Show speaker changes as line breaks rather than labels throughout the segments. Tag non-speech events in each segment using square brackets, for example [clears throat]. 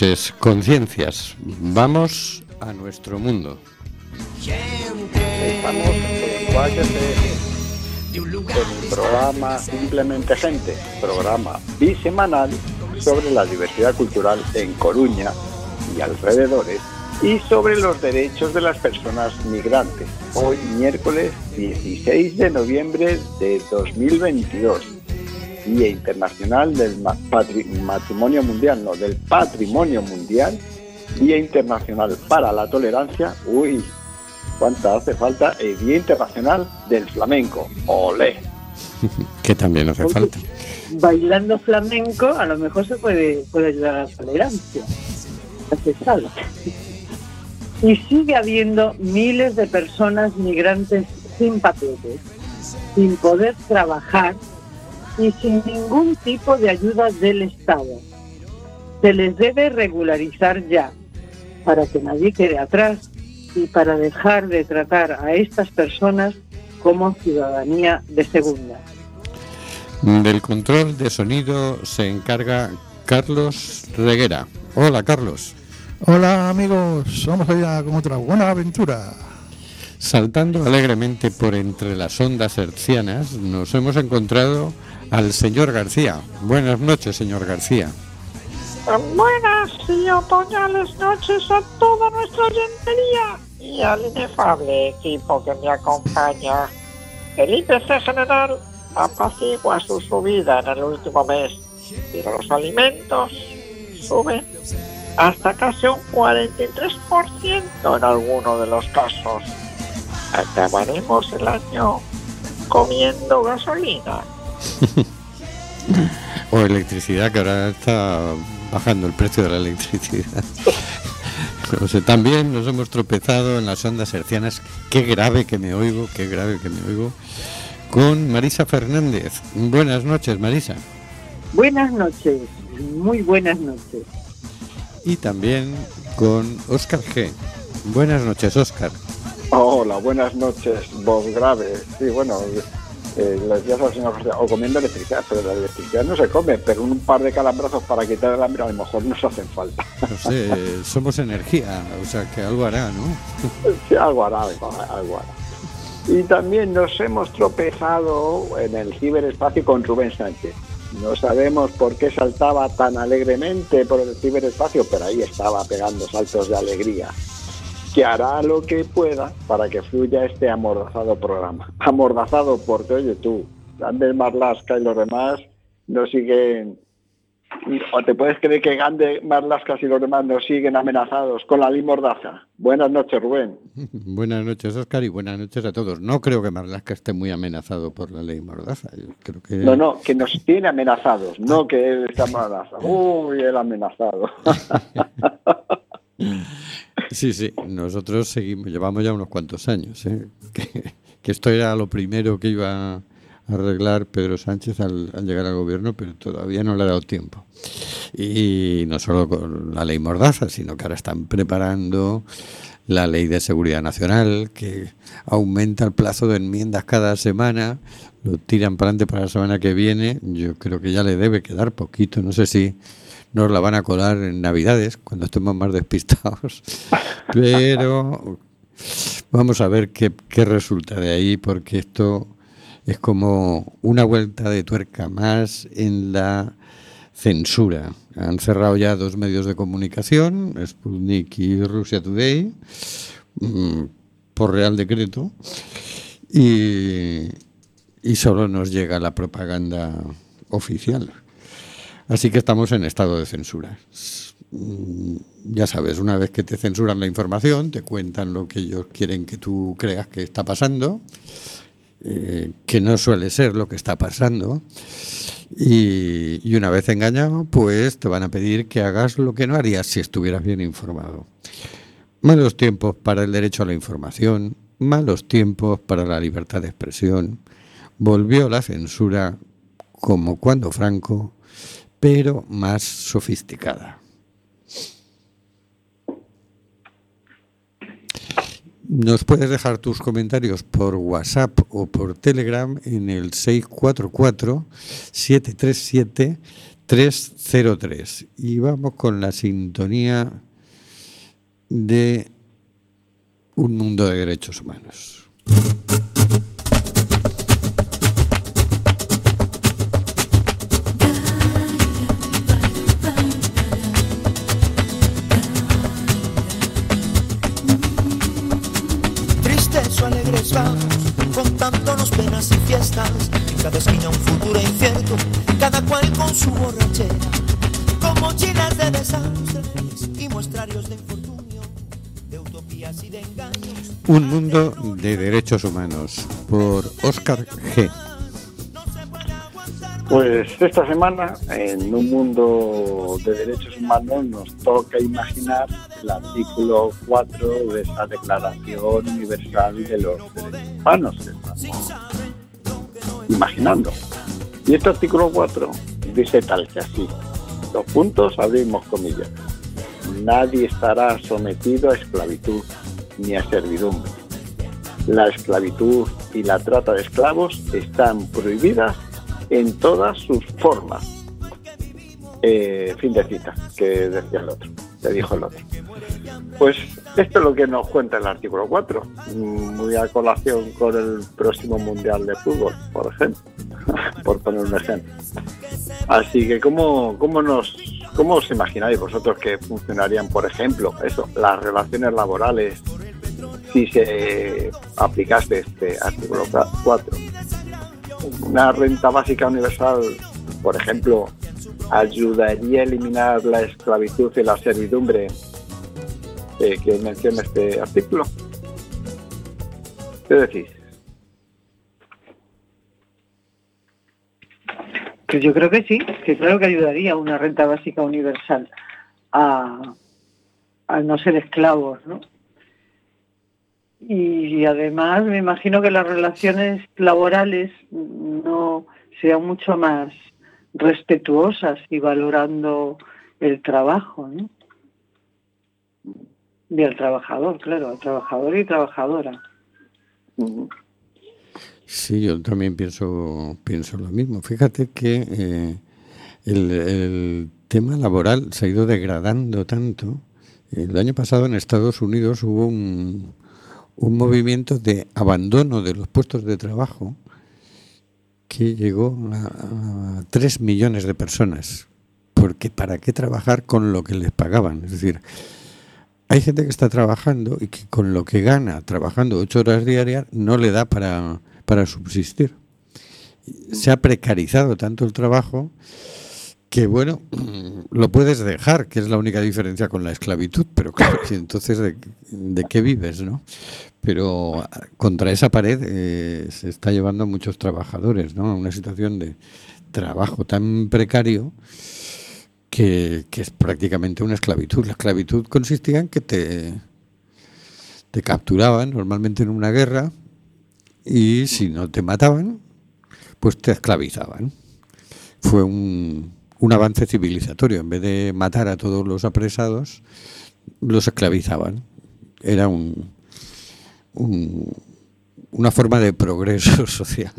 Noches, conciencias. Vamos a nuestro mundo.
Estamos en el programa Simplemente Gente, programa bisemanal sobre la diversidad cultural en Coruña y alrededores y sobre los derechos de las personas migrantes. Hoy miércoles 16 de noviembre de 2022, Día Internacional del Matrimonio Mundial, no, del Patrimonio Mundial, Día Internacional para la Tolerancia, uy, cuánta hace falta, el Día Internacional del Flamenco, olé. [laughs]
que también hace falta.
Bailando flamenco a lo mejor se puede, puede ayudar a la tolerancia. Hace falta y sigue habiendo miles de personas migrantes sin papeles, sin poder trabajar y sin ningún tipo de ayuda del Estado. Se les debe regularizar ya para que nadie quede atrás y para dejar de tratar a estas personas como ciudadanía de segunda.
Del control de sonido se encarga Carlos Reguera. Hola Carlos.
Hola amigos, vamos allá con otra buena aventura.
Saltando alegremente por entre las ondas hercianas, nos hemos encontrado al señor García. Buenas noches, señor García.
Buenas y otoñales noches a toda nuestra gentería y al inefable equipo que me acompaña. El IPC general apacigua su subida en el último mes, pero los alimentos suben hasta casi un 43% en alguno de los casos. Acabaremos el año comiendo gasolina. [laughs]
o electricidad, que ahora está bajando el precio de la electricidad. [laughs] también nos hemos tropezado en las ondas hercianas. Qué grave que me oigo, qué grave que me oigo. Con Marisa Fernández. Buenas noches, Marisa.
Buenas noches, muy buenas noches
y también con Oscar G. Buenas noches, Oscar.
Hola, buenas noches, voz grave. Sí, bueno, eh, le decías al señor o comiendo electricidad, pero la electricidad no se come, pero un par de calambrazos para quitar el hambre a lo mejor nos hacen falta.
No sé, somos energía, o sea que algo hará, ¿no? [laughs]
Sí, algo hará, algo hará. Y también nos hemos tropezado en el ciberespacio con Rubén Sánchez. No sabemos por qué saltaba tan alegremente por el ciberespacio, pero ahí estaba pegando saltos de alegría. Que hará lo que pueda para que fluya este amordazado programa. Amordazado porque, oye tú, Andrés Marlasca y los demás no siguen ¿O te puedes creer que Gande, Marlascas y los demás nos siguen amenazados con la ley Mordaza? Buenas noches, Rubén. [laughs]
buenas noches, Oscar, y buenas noches a todos. No creo que Marlasca esté muy amenazado por la ley Mordaza. creo que...
No, no, que nos tiene amenazados, no que él está amenazado. [laughs] Uy, el amenazado. [laughs]
sí, sí, nosotros seguimos, llevamos ya unos cuantos años. ¿eh? Que, que esto era lo primero que iba arreglar Pedro Sánchez al, llegar al gobierno, pero todavía no le ha dado tiempo. Y no solo con la ley Mordaza, sino que ahora están preparando la ley de seguridad nacional, que aumenta el plazo de enmiendas cada semana, lo tiran para adelante para la semana que viene. Yo creo que ya le debe quedar poquito, no sé si nos la van a colar en Navidades, cuando estemos más despistados, [laughs] pero vamos a ver qué, qué resulta de ahí, porque esto es como una vuelta de tuerca más en la censura. Han cerrado ya dos medios de comunicación, Sputnik y Russia Today, mm, por real decreto, y, solo nos llega la propaganda oficial. Así que estamos en estado de censura. Mm, ya sabes, una vez que te censuran la información, te cuentan lo que ellos quieren que tú creas que está pasando eh, que no suele ser lo que está pasando. Y, una vez engañado, pues te van a pedir que hagas lo que no harías si estuvieras bien informado. Malos tiempos para el derecho a la información, malos tiempos para la libertad de expresión. Volvió la censura como cuando Franco, pero más sofisticada. Nos puedes dejar tus comentarios por WhatsApp o por Telegram en el 644-737-393. 303. Y vamos con la sintonía de un mundo de derechos humanos.
Cada esquina un futuro incierto, cada cual con su borrachera, con mochilas de desastres y muestrarios de infortunio, de utopías y de engaños.
Un mundo de derechos humanos por Oscar G.
Pues esta semana, en un mundo de derechos humanos, nos toca imaginar el artículo 4 de esa Declaración Universal de los Derechos Humanos imaginando. Y este artículo 4 dice tal que así, dos puntos, abrimos comillas. Nadie estará sometido a esclavitud ni a servidumbre. La esclavitud y la trata de esclavos están prohibidas en todas sus formas. Eh, fin de cita, que decía el otro, que dijo el otro. Pues esto es lo que nos cuenta el artículo 4, mm, muy a colación con el próximo Mundial de Fútbol, por ejemplo, [laughs] por poner un ejemplo. Así que, ¿cómo, cómo, nos, ¿cómo os imagináis vosotros que funcionarían, por ejemplo, eso, las relaciones laborales si se aplicase este artículo 4? Una renta básica universal, por ejemplo, ayudaría a eliminar la esclavitud y la servidumbre eh, que menciona este artículo. ¿Qué decís?
Pues yo creo que sí, que claro que ayudaría una renta básica universal a, a no ser esclavos, ¿no? Y además me imagino que las relaciones laborales no sean mucho más respetuosas y valorando el trabajo, ¿no? Y el trabajador, claro, el trabajador y trabajadora.
Sí, yo también pienso, pienso lo mismo. Fíjate que eh, el, el tema laboral se ha ido degradando tanto. El año pasado en Estados Unidos hubo un, un movimiento de abandono de los puestos de trabajo que llegó a, a 3 millones de personas. Porque ¿para qué trabajar con lo que les pagaban? Es decir, hay gente que está trabajando y que con lo que gana trabajando ocho horas diarias no le da para, para subsistir. Se ha precarizado tanto el trabajo que, bueno, lo puedes dejar, que es la única diferencia con la esclavitud, pero claro, entonces ¿de, de qué vives, no? Pero contra esa pared eh, se está llevando a muchos trabajadores, ¿no? A una situación de trabajo tan precario que, que es prácticamente una esclavitud. La esclavitud consistía en que te, te capturaban normalmente en una guerra y si no te mataban, pues te esclavizaban. Fue un, un avance civilizatorio. En vez de matar a todos los apresados, los esclavizaban. Era un, un- una forma de progreso [laughs] social.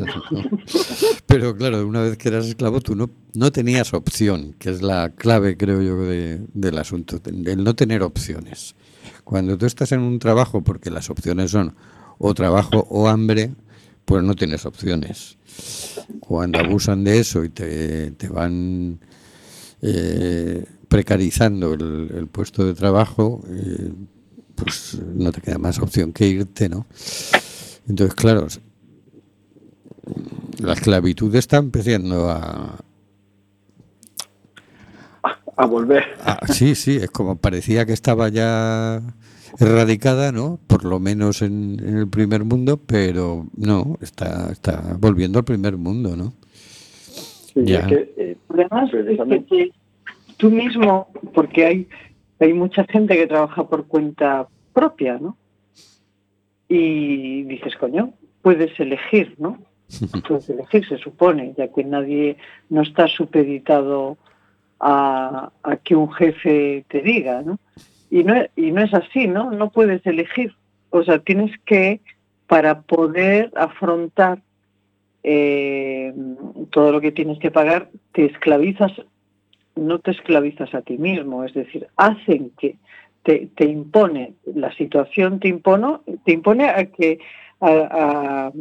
Pero claro, una vez que eras esclavo, tú no, no tenías opción, que es la clave, creo yo, de- del asunto, el no tener opciones. Cuando tú estás en un trabajo, porque las opciones son o trabajo o hambre, pues no tienes opciones. Cuando abusan de eso y te, te van eh, precarizando el, el puesto de trabajo, eh, pues no te queda más opción que irte, ¿no? Entonces, claro, la esclavitud está empezando a,
A volver.
Ah, sí, sí, es como parecía que estaba ya erradicada, ¿no? Por lo menos en, en el primer mundo, pero no, está, está volviendo al primer mundo, ¿no?
Sí,
Ya.
es que, eh,
Además, es que
Precisamente.
te- tú mismo, porque hay, hay mucha gente que trabaja por cuenta propia, ¿no? Y dices, coño, puedes elegir, ¿no? Puedes elegir, se supone, ya que nadie no está supeditado a, que un jefe te diga, ¿no? Y no, y no es así, ¿no? No puedes elegir. O sea, tienes que, para poder afrontar eh, todo lo que tienes que pagar, te esclavizas no te esclavizas a ti mismo, es decir, hacen que te, te impone, la situación te impone, te impone a que a,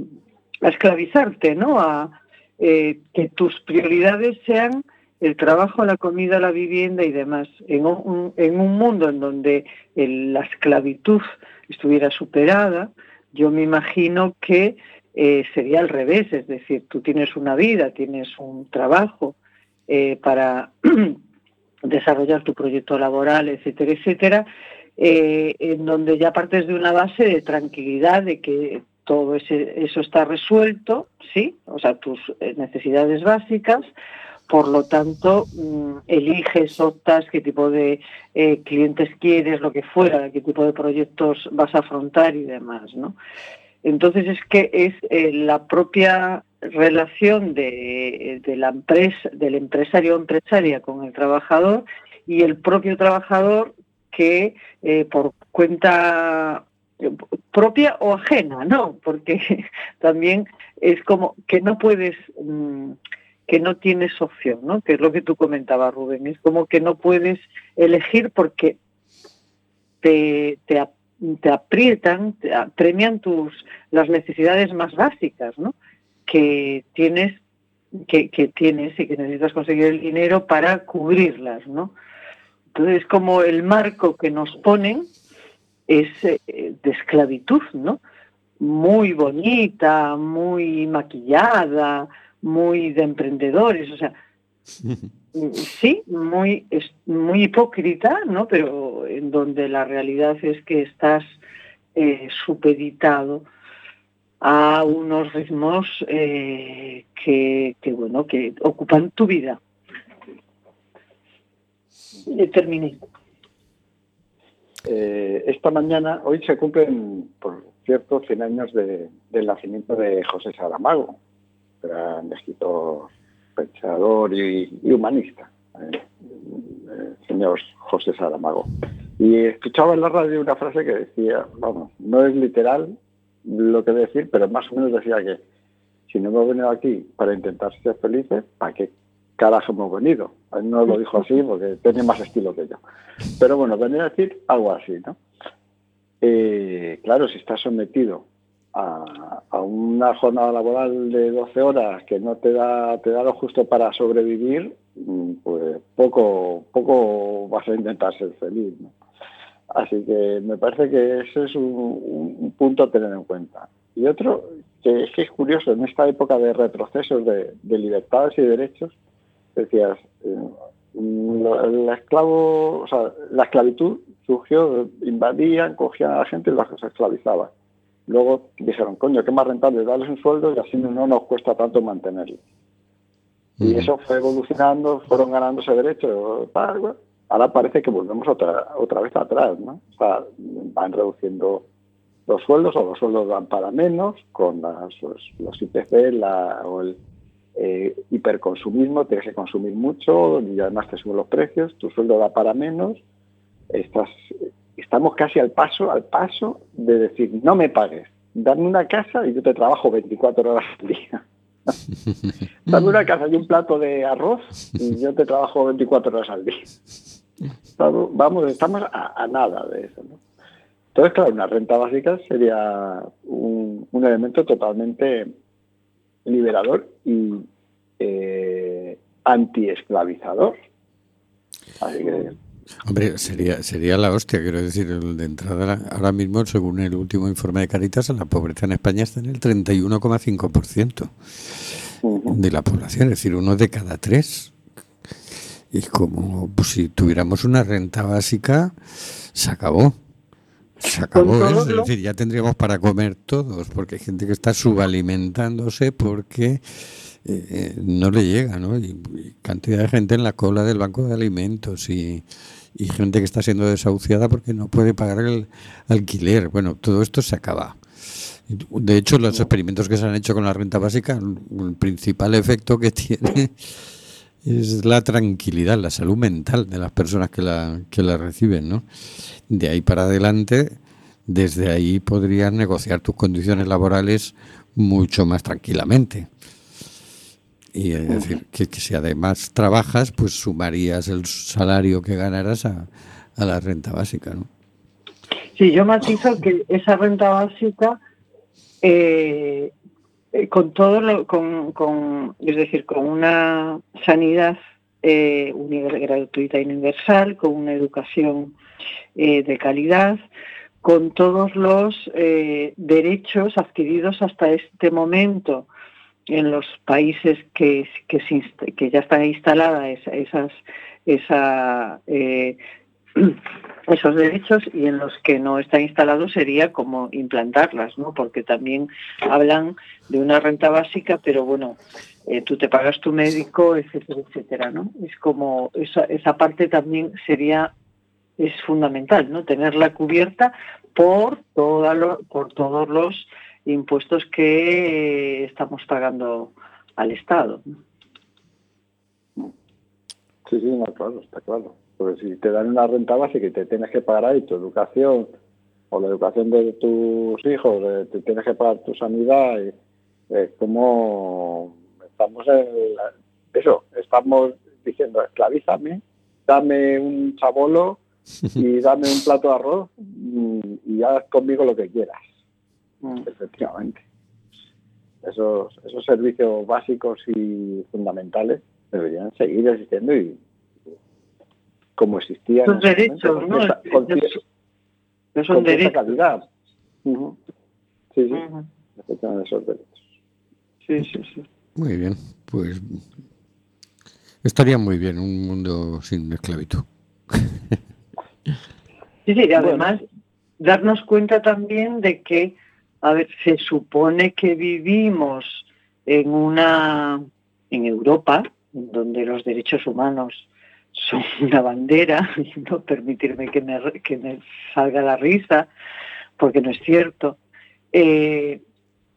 esclavizarte, ¿no? A eh, que tus prioridades sean el trabajo, la comida, la vivienda y demás. En un, mundo en donde la esclavitud estuviera superada, yo me imagino que eh, sería al revés, es decir, tú tienes una vida, tienes un trabajo eh, para [clears throat] desarrollar tu proyecto laboral, etcétera, etcétera, en donde ya partes de una base de tranquilidad, de que todo eso está resuelto, ¿sí? O sea, tus necesidades básicas, por lo tanto, mm, eliges, optas qué tipo de eh, clientes quieres, lo que fuera, qué tipo de proyectos vas a afrontar y demás, ¿no? Entonces es que es eh, la propia relación de, la empresa, del empresario o empresaria con el trabajador y el propio trabajador que eh, por cuenta propia o ajena, ¿no? Porque [laughs] también es como que no puedes mm, que no tienes opción, ¿no? Que es lo que tú comentabas, Rubén. Es como que no puedes elegir porque te, te, aprietan, te premian tus las necesidades más básicas, ¿no? Que tienes que, que tienes y que necesitas conseguir el dinero para cubrirlas, ¿no? Entonces, como el marco que nos ponen es eh, de esclavitud, ¿no? Muy bonita, muy maquillada, muy de emprendedores, o sea, [laughs] sí, muy, muy hipócrita, ¿no? Pero en donde la realidad es que estás eh, supeditado a unos ritmos eh, que, bueno, que ocupan tu vida. terminé.
Eh, esta mañana, hoy se cumplen, por cierto, 100 años de, del nacimiento de José Saramago, gran escritor, pensador y, humanista, eh, el señor José Saramago. Y escuchaba en la radio una frase que decía, vamos, no es literal lo que decir, pero más o menos decía que si no hemos venido aquí para intentar ser felices, ¿para qué carajo hemos venido? no lo dijo así porque tiene más estilo que yo. Pero bueno, venía a decir algo así, ¿no? Eh, claro, si estás sometido a, una jornada laboral de 12 horas que no te da, te da lo justo para sobrevivir, mm, pues poco, poco vas a intentar ser feliz. Así que me parece que ese es un, punto a tener en cuenta. Y otro, que es que es curioso, en esta época de retrocesos de, libertades y derechos, decías, eh, la, esclavo, o sea, la esclavitud surgió, invadían, cogían a la gente y las esclavizaban. Luego dijeron, coño, qué más rentable darles un sueldo y así no nos cuesta tanto mantenerlos. Y eso fue evolucionando, fueron ganando ese derecho. Ahora parece que volvemos otra, otra vez atrás, ¿no? O sea, van reduciendo los sueldos o los sueldos van para menos con las, los, IPC la, o el eh, hiperconsumismo, tienes que consumir mucho y además te suben los precios, tu sueldo da para menos, estás estamos casi al paso, al paso de decir, no me pagues, dame una casa y yo te trabajo 24 horas al día. [laughs] dame una casa y un plato de arroz y yo te trabajo 24 horas al día. Vamos, estamos a, nada de eso. ¿no? Entonces, claro, una renta básica sería un, elemento totalmente liberador y eh, anti-esclavizador. Así que
Hombre, sería, sería la hostia, quiero decir, de entrada, ahora mismo, según el último informe de Caritas, la pobreza en España está en el 31,5% de la población, es decir, uno de cada tres. Y como pues, si tuviéramos una renta básica, se acabó. Se acabó, es decir, ya tendríamos para comer todos, porque hay gente que está subalimentándose porque eh, eh, no le llega, ¿no? y, cantidad de gente en la cola del banco de alimentos y y gente que está siendo desahuciada porque no puede pagar el alquiler. Bueno, todo esto se acaba. De hecho, los experimentos que se han hecho con la renta básica, el principal efecto que [laughs] tiene es la tranquilidad, la salud mental de las personas que la, que la reciben, ¿no? De ahí para adelante, desde ahí podrías negociar tus condiciones laborales mucho más tranquilamente. Y es decir, que, que si además trabajas, pues sumarías el salario que ganarás a, a la renta básica, ¿no?
Sí, yo matizo que esa renta básica, eh, eh, con todo lo, con, con, es decir, con una sanidad eh, gratuita y universal, con una educación eh, de calidad, con todos los eh, derechos adquiridos hasta este momento en los países que, que, que ya están instaladas esa- esas, esa, esos derechos y en los que no están instalados sería como implantarlas, ¿no? Porque también hablan de una renta básica, pero bueno, eh, tú te pagas tu médico, etcétera, etcétera, ¿no? Es como esa, esa parte también sería es fundamental, ¿no? Tenerla cubierta por toda lo- por todos los impuestos que estamos pagando al Estado.
Sí, sí, no, claro, está claro. Porque si te dan una renta básica y te tienes que pagar ahí tu educación o la educación de tus hijos, eh, te tienes que pagar tu sanidad, y, eh, como estamos en la- eso, estamos diciendo esclavízame, dame un chabolo [laughs] y dame un plato de arroz mm, y haz conmigo lo que quieras,
Mm.
efectivamente. Esos, esos servicios básicos y fundamentales deberían seguir existiendo y como existían
Son derechos, ¿no?
con cierta- con
No son
con cierta
derechos.
calidad. Sí, sí, esos derechos.
Sí, sí, sí.
Muy bien, pues estaría muy bien un mundo sin esclavitud. [laughs]
Sí, sí, y además darnos cuenta también de que, a ver, se supone que vivimos en una, en Europa, donde los derechos humanos son [laughs] una bandera, y [laughs] no permitirme que me, que me salga la risa, porque no es cierto. Eh,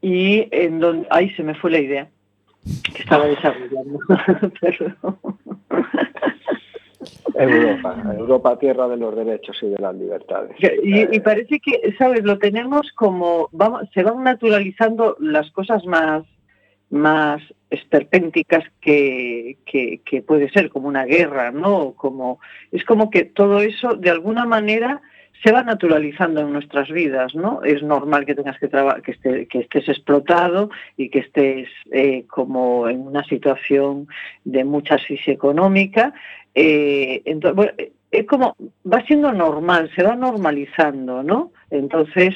y en donde, ay, se me fue la idea que estaba desarrollando. [laughs] Perdón.
Europa, Europa, tierra de los derechos y de las libertades.
Y, y parece que, ¿sabes? Lo tenemos como, vamos, se van naturalizando las cosas más, más esperpénticas que, que, puede ser, como una guerra, ¿no? Como, es como que todo eso, de alguna manera, se va naturalizando en nuestras vidas, ¿no? Es normal que tengas que trabajar, que, esté, que estés explotado y que estés eh, como en una situación de mucha crisis económica. Eh, entonces, es como va siendo normal, se va normalizando, ¿no? Entonces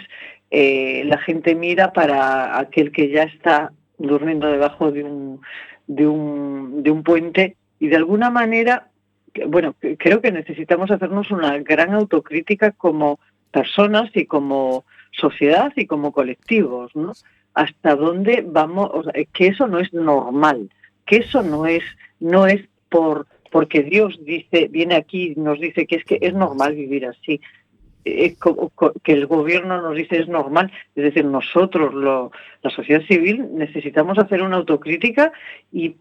eh, la gente mira para aquel que ya está durmiendo debajo de un de un de un puente y de alguna manera bueno, creo que necesitamos hacernos una gran autocrítica como personas y como sociedad y como colectivos, ¿no? Hasta dónde vamos, o sea, que eso no es normal, que eso no es, no es por porque Dios dice, viene aquí y nos dice que es que es normal vivir así. Que el gobierno nos dice es normal, es decir, nosotros, lo, la sociedad civil, necesitamos hacer una autocrítica y,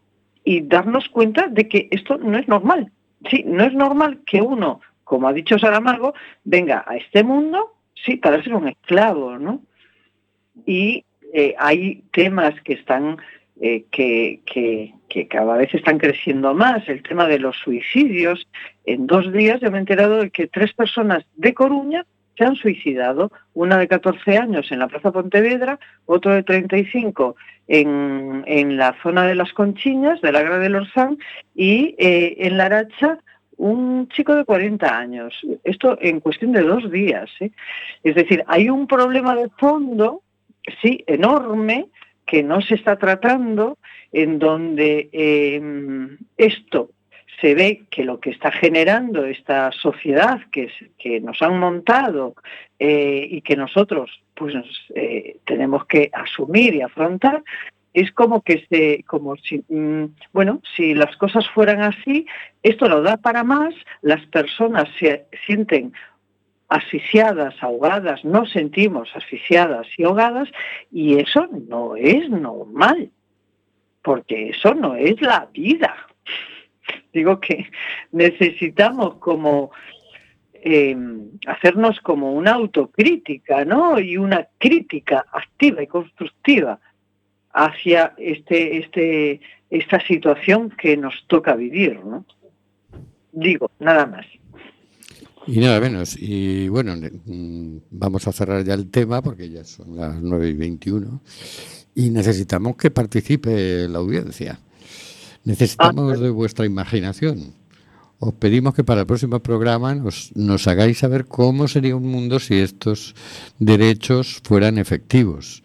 y darnos cuenta de que esto no es normal, Sí, no es normal que uno, como ha dicho Saramago, venga a este mundo, sí, para ser un esclavo, ¿no? Y eh, hay temas que están, eh, que, que, cada vez están creciendo más, el tema de los suicidios. En dos días yo me he enterado de que tres personas de Coruña se han suicidado, una de 14 años en la Plaza Pontevedra, otro de 35 en, en la zona de las Conchiñas, de la Gra del Orzán, y eh, en La Aracha un chico de 40 años. Esto en cuestión de dos días. ¿eh? Es decir, hay un problema de fondo, sí, enorme, que no se está tratando, en donde eh, esto se ve que lo que está generando esta sociedad que, que nos han montado eh, y que nosotros pues eh, tenemos que asumir y afrontar es como que se como si mmm, bueno si las cosas fueran así esto lo da para más las personas se sienten asfixiadas, ahogadas, nos sentimos asfixiadas y ahogadas y eso no es normal porque eso no es la vida [laughs] digo que necesitamos como eh, hacernos como una autocrítica, ¿no? Y una crítica activa y constructiva hacia este, este, esta situación que nos toca vivir, ¿no? Digo, nada más.
Y nada menos. Y bueno, mm, vamos a cerrar ya el tema porque ya son las 9 y 21 y necesitamos que participe la audiencia. Necesitamos de vuestra imaginación. Os pedimos que para el próximo programa nos, nos hagáis saber cómo sería un mundo si estos derechos fueran efectivos.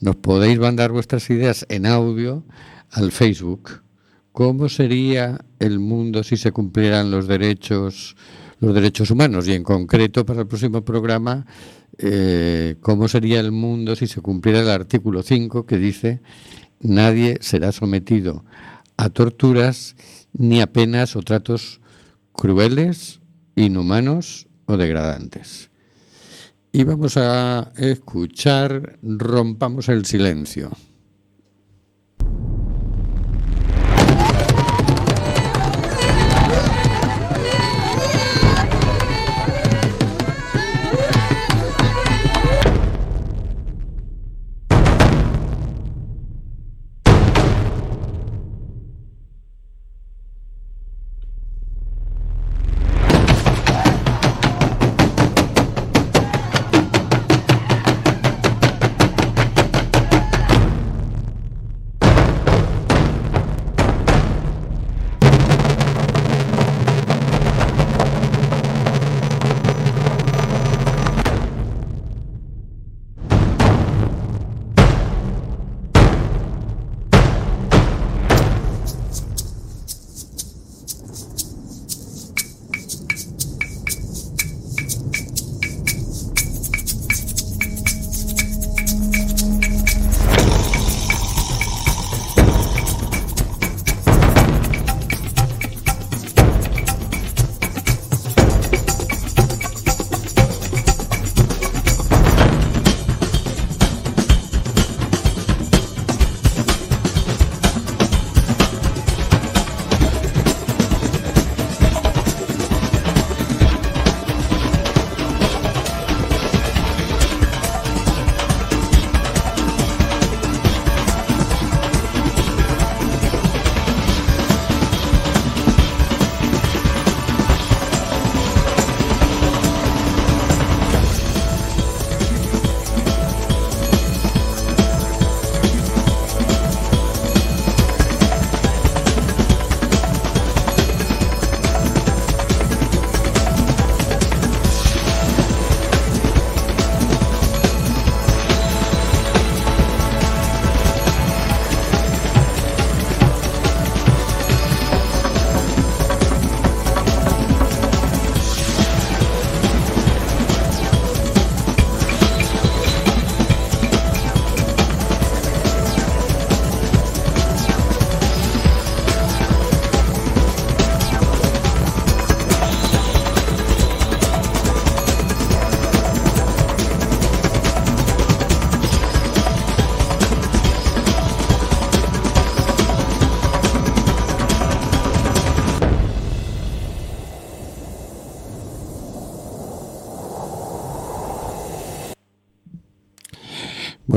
Nos podéis mandar vuestras ideas en audio al Facebook. ¿Cómo sería el mundo si se cumplieran los derechos los derechos humanos y en concreto para el próximo programa eh, cómo sería el mundo si se cumpliera el artículo 5 que dice nadie será sometido a torturas ni a penas o tratos crueles, inhumanos o degradantes. Y vamos a escuchar Rompamos el silencio.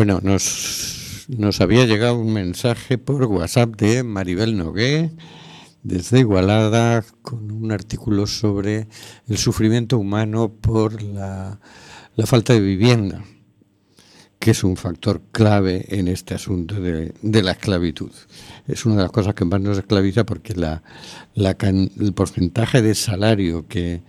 Bueno, nos, había llegado un mensaje por WhatsApp de Maribel Nogué desde Igualada con un artículo sobre el sufrimiento humano por la, falta de vivienda, que es un factor clave en este asunto de, la esclavitud. Es una de las cosas que más nos esclaviza porque el porcentaje de salario que,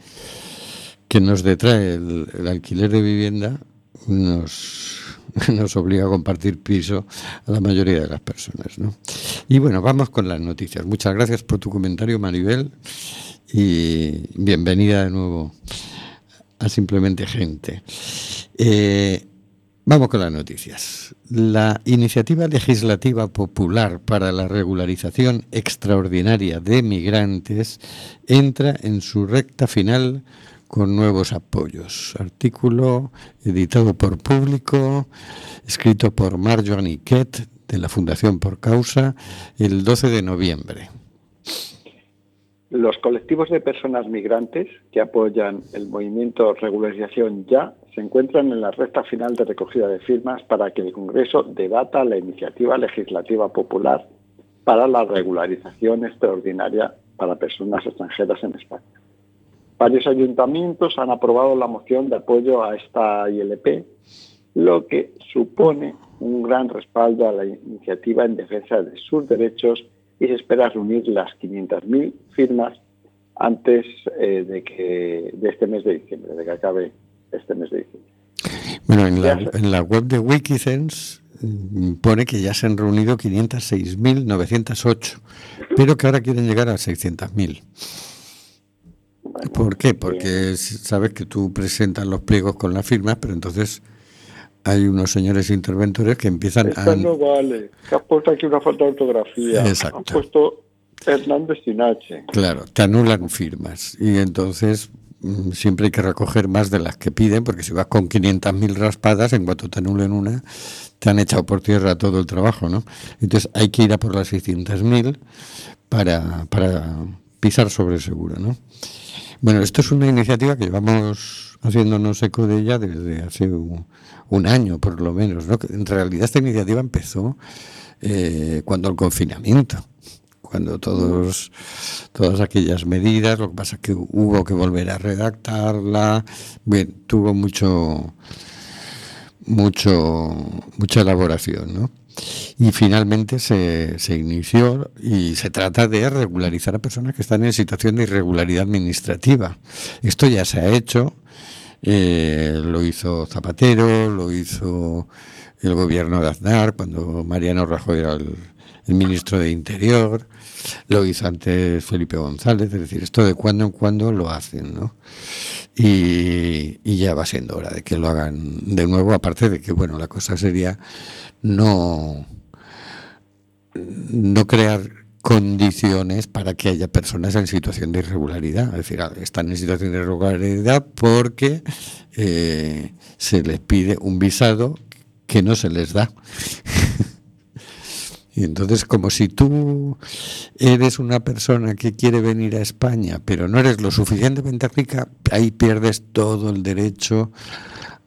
nos detrae el alquiler de vivienda nos [laughs] nos obliga a compartir piso a la mayoría de las personas. ¿no? Y bueno, vamos con las noticias. Muchas gracias por tu comentario, Maribel, y bienvenida de nuevo a Simplemente Gente. Eh, vamos con las noticias. La iniciativa legislativa popular para la regularización extraordinaria de migrantes entra en su recta final con nuevos apoyos. Artículo editado por Público, escrito por Marjorie Niquet de la Fundación Por Causa el 12 de noviembre.
Los colectivos de personas migrantes que apoyan el movimiento Regularización Ya se encuentran en la recta final de recogida de firmas para que el Congreso debata la iniciativa legislativa popular para la regularización extraordinaria para personas extranjeras en España. Varios ayuntamientos han aprobado la moción de apoyo a esta ILP, lo que supone un gran respaldo a la iniciativa en defensa de sus derechos y se espera reunir las 500.000 firmas antes eh, de que de este mes de diciembre, de que acabe este mes de diciembre.
Bueno, en la, en la web de Wikisense mm, pone que ya se han reunido 506.908, pero que ahora quieren llegar a 600.000. ¿Por qué? Porque sabes que tú presentas los pliegos con las firmas, pero entonces hay unos señores interventores que empiezan
Esto
a...
no vale, que has puesto aquí una falta de ortografía,
Exacto.
has puesto Hernández sin H.
Claro, te anulan firmas y entonces mm, siempre hay que recoger más de las que piden, porque si vas con 500.000 raspadas, en cuanto te anulen una, te han echado por tierra todo el trabajo, ¿no? Entonces hay que ir a por las 600.000 para, para pisar sobre seguro, ¿no? Bueno, esto es una iniciativa que llevamos haciéndonos eco de ella desde hace un, año, por lo menos, ¿no? En realidad esta iniciativa empezó eh, cuando el confinamiento cuando todos todas aquellas medidas, lo que pasa es que hubo que volver a redactarla, bien, tuvo mucho mucho mucha elaboración, ¿no? Y finalmente se, se inició y se trata de regularizar a personas que están en situación de irregularidad administrativa. Esto ya se ha hecho, eh, lo hizo Zapatero, lo hizo el gobierno de Aznar cuando Mariano Rajoy era el, el ministro de Interior, lo hizo antes Felipe González, es decir, esto de cuando en cuando lo hacen, ¿no? Y, ya va siendo hora de que lo hagan de nuevo, aparte de que, bueno, la cosa sería no, no crear condiciones para que haya personas en situación de irregularidad. Es decir, ah, están en situación de irregularidad porque eh, se les pide un visado que no se les da. [laughs] Y entonces, como si tú eres una persona que quiere venir a España, pero no eres lo suficientemente rica, ahí pierdes todo el derecho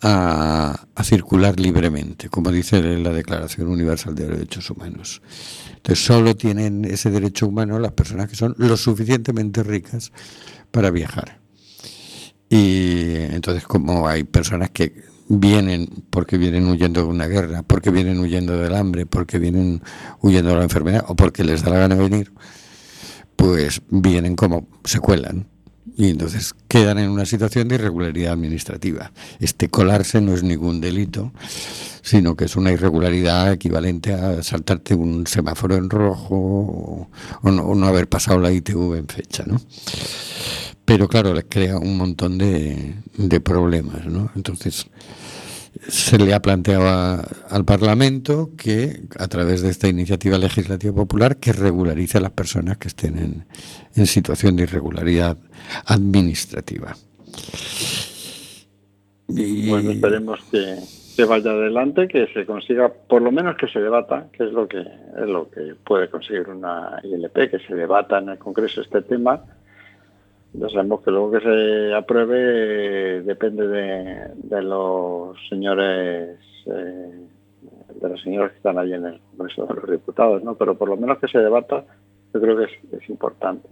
a, a circular libremente, como dice la Declaración Universal de Derechos Humanos. Entonces, solo tienen ese derecho humano las personas que son lo suficientemente ricas para viajar. Y entonces, como hay personas que vienen porque vienen huyendo de una guerra, porque vienen huyendo del hambre, porque vienen huyendo de la enfermedad o porque les da la gana de venir, pues vienen como se cuelan y entonces quedan en una situación de irregularidad administrativa. Este colarse no es ningún delito, sino que es una irregularidad equivalente a saltarte un semáforo en rojo o, no, o no haber pasado la ITV en fecha, ¿no? Pero claro, les crea un montón de, de problemas, ¿no? Entonces, se le ha planteado a- al Parlamento que, a través de esta iniciativa legislativa popular, que regularice a las personas que estén en, en situación de irregularidad administrativa. Y-
Bueno, esperemos que, que vaya adelante, que se consiga, por lo menos que se debata, que es lo que es lo que puede conseguir una ILP, que se debata en el Congreso este tema. Ya sabemos que luego que se apruebe depende de, de los señores, eh, de los señores que están allí en el Congreso de los Diputados, ¿no? Pero por lo menos que se debata, yo creo que es, es importante.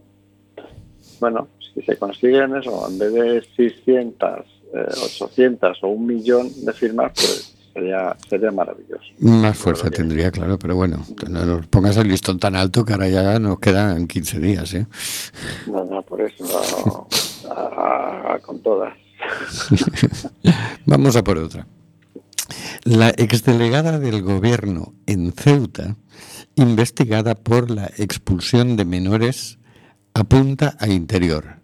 Bueno, si se consiguen eso, en vez de 600, eh, 800 o un millón de firmas, pues sería, sería maravilloso.
Más fuerza tendría, claro, pero bueno, no nos pongas el listón tan alto que ahora ya nos quedan 15 días, ¿eh?
No, no, por eso, no, a- a- con todas. [laughs]
Vamos a por otra. La exdelegada del gobierno en Ceuta, investigada por la expulsión de menores, apunta a interior.